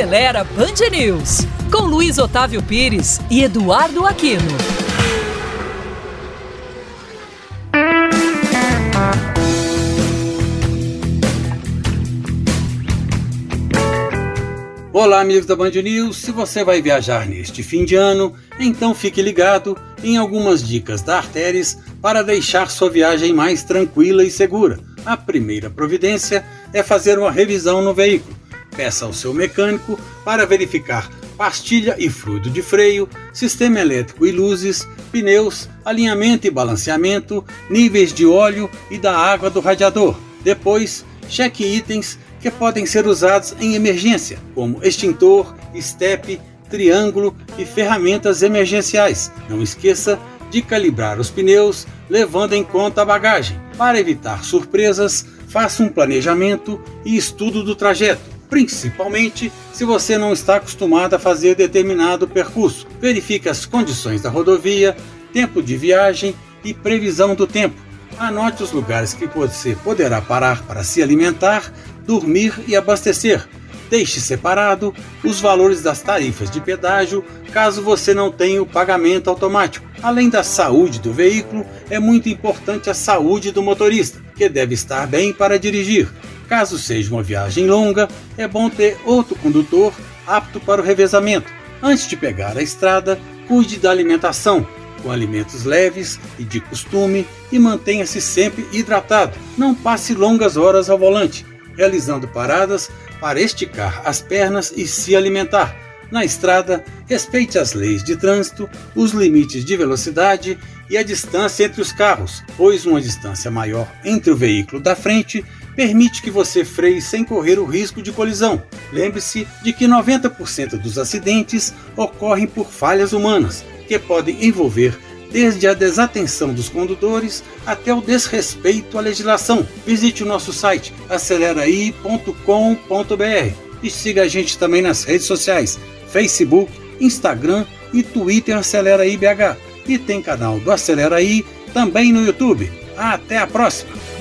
Acelera Band News, com Luiz Otávio Pires e Eduardo Aquino. Olá, amigos da Band News. Se você vai viajar neste fim de ano, então fique ligado em algumas dicas da Arteris para deixar sua viagem mais tranquila e segura. A primeira providência é fazer uma revisão no veículo. Peça ao seu mecânico para verificar pastilha e fluido de freio, sistema elétrico e luzes, pneus, alinhamento e balanceamento, níveis de óleo e da água do radiador. Depois, cheque itens que podem ser usados em emergência, como extintor, estepe, triângulo e ferramentas emergenciais. Não esqueça de calibrar os pneus, levando em conta a bagagem. Para evitar surpresas, faça um planejamento e estudo do trajeto, principalmente se você não está acostumado a fazer determinado percurso. Verifique as condições da rodovia, tempo de viagem e previsão do tempo. Anote os lugares que você poderá parar para se alimentar, dormir e abastecer. Deixe separado os valores das tarifas de pedágio caso você não tenha o pagamento automático. Além da saúde do veículo, é muito importante a saúde do motorista, que deve estar bem para dirigir. Caso seja uma viagem longa, é bom ter outro condutor apto para o revezamento. Antes de pegar a estrada, cuide da alimentação, com alimentos leves e de costume e mantenha-se sempre hidratado. Não passe longas horas ao volante, realizando paradas para esticar as pernas e se alimentar. Na estrada, respeite as leis de trânsito, os limites de velocidade e a distância entre os carros, pois uma distância maior entre o veículo da frente permite que você freie sem correr o risco de colisão. Lembre-se de que 90% dos acidentes ocorrem por falhas humanas que podem envolver desde a desatenção dos condutores até o desrespeito à legislação. Visite o nosso site aceleraí.com.br e siga a gente também nas redes sociais: Facebook, Instagram e Twitter Acelera IBH. E tem canal do Acelera também no YouTube. Até a próxima!